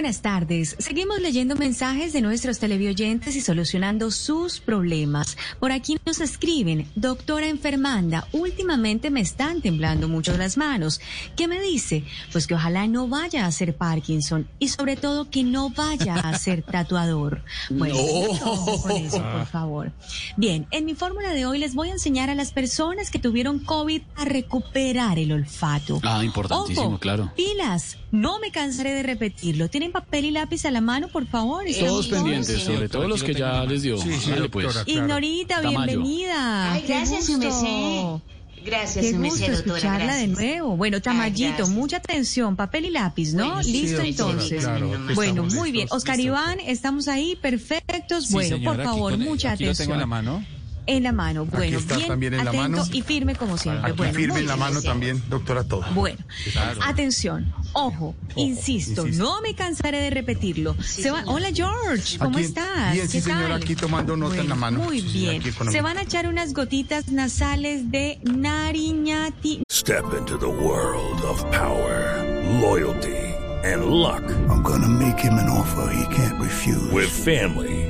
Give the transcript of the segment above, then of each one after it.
Buenas tardes. Seguimos leyendo mensajes de nuestros televidentes y solucionando sus problemas. Por aquí nos escriben, doctora enfermanda, últimamente me están temblando mucho las manos. ¿Qué me dice? Pues que ojalá no vaya a ser Parkinson y sobre todo que no vaya a ser tatuador. Bueno, con eso, por favor. Bien, en mi fórmula de hoy les voy a enseñar a las personas que tuvieron COVID a recuperar el olfato. Ah, importantísimo, Ojo, claro. Pilas, no me cansaré de repetirlo. ¿Tienen papel y lápiz a la mano, por favor? Todos pendientes, sobre todo los que ya les dio. Sí, sí, pues. claro. Ignorita, Tamayo. bienvenida. Ay, gracias, merced. Gracias, Qué gusto doctora. escucharla de gracias. nuevo. Bueno, Tamayito, mucha atención, papel y lápiz, ¿no? Sí, Listo sí, doctora, entonces. claro, bueno, muy bien. listos, Oscar listos. Iván, estamos ahí, perfectos. Sí, bueno, señora, por favor, mucha aquí lo atención. tengo en la mano. En la mano, bueno, está bien también en la atento mano. y firme como siempre. Aquí bueno, firme en la mano también, doctora, todo. Bueno, atención, ojo, insisto, insisto. no me cansaré de repetirlo. Se va- Hola George, ¿cómo Aquí- estás? bien, sí, ¿Qué señora, tal? aquí tomando nota en la mano. Muy Sí, bien. aquí Se van a echar unas gotitas nasales de nariñati. Step into the world of power, loyalty, and luck. I'm gonna make him an offer he can't refuse. With family,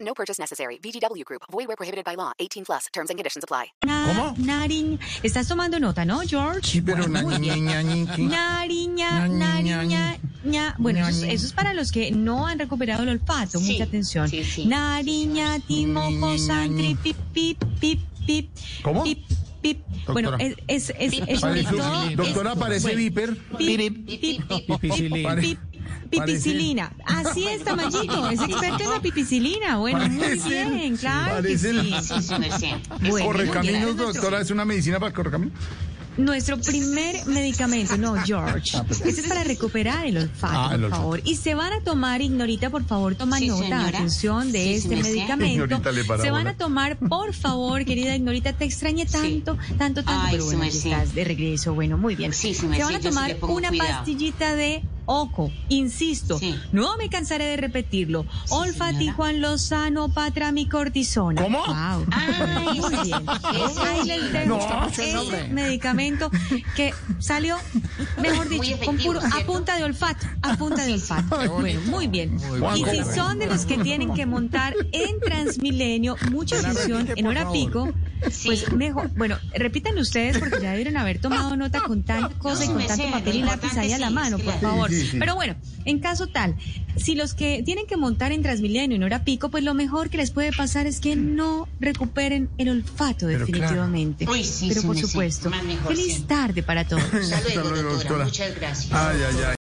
No purchase necessary. VGW Group. Void where prohibited by law. 18 plus. Terms and conditions apply. Na- nariñ- Estás tomando nota, ¿no, George? Sí, pero Bueno, muy bien. Nariña, Ña- ña- nariña, ña. Bueno, eso, es- eso es para los que no han recuperado el olfato. Sí, Mucha atención. sí, sí. Nariña, timoco, santri, pip, pip, pip, pip. ¿Cómo? Pip, pip. Bueno, es, es, es, es sobre Parece- todo. doctora, parece viper. Pip, pip, pip, Pipicilina. pip, Pipicilina. Así es, Tamayito. Es experto en la pipicilina. Bueno, muy bien, claro. que parece sí. Sí, merced. Bueno, Correcaminos, doctora, ¿es una medicina para el correcaminos? Nuestro primer medicamento, no, George. Este es para recuperar el olfato, Ah, el por olfato. favor. Y se van a tomar, Ignorita, por favor, toma Sí, nota, señora. atención de Sí, este señora. medicamento. Se van a tomar, por favor, querida Ignorita, te extrañé tanto, tanto, tanto, Ay, pero bueno, estás de regreso. Bueno, muy bien. Sí, se van a sí tomar una cuidado. pastillita de oco, insisto, Sí. no me cansaré de repetirlo. Olfa, señora. Juan Lozano, Patramicortisona. ¿Cómo? Wow. Ay, Muy bien. sí. ese medicamento que salió, mejor dicho, con efectivo, puro, a punta de olfato, a punta de olfato. Bueno, muy bien. Y si son de los que tienen que montar en Transmilenio, mucha atención en hora pico, pues mejor, bueno, repitan ustedes porque ya debieron haber tomado nota con tanta cosa y con tanto sé, papel y lápiz ahí a la mano, sí, por claro. favor. Sí, sí. Pero bueno, en caso tal, si los que tienen que montar en Transmilenio en hora pico, pues lo mejor que les puede pasar es que no recuperen el olfato Pero definitivamente. Uy, sí, Pero sí, por supuesto, mejor, feliz tarde para todos. Hasta luego, doctora. Muchas gracias. Ay, ay, ay.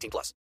18 plus.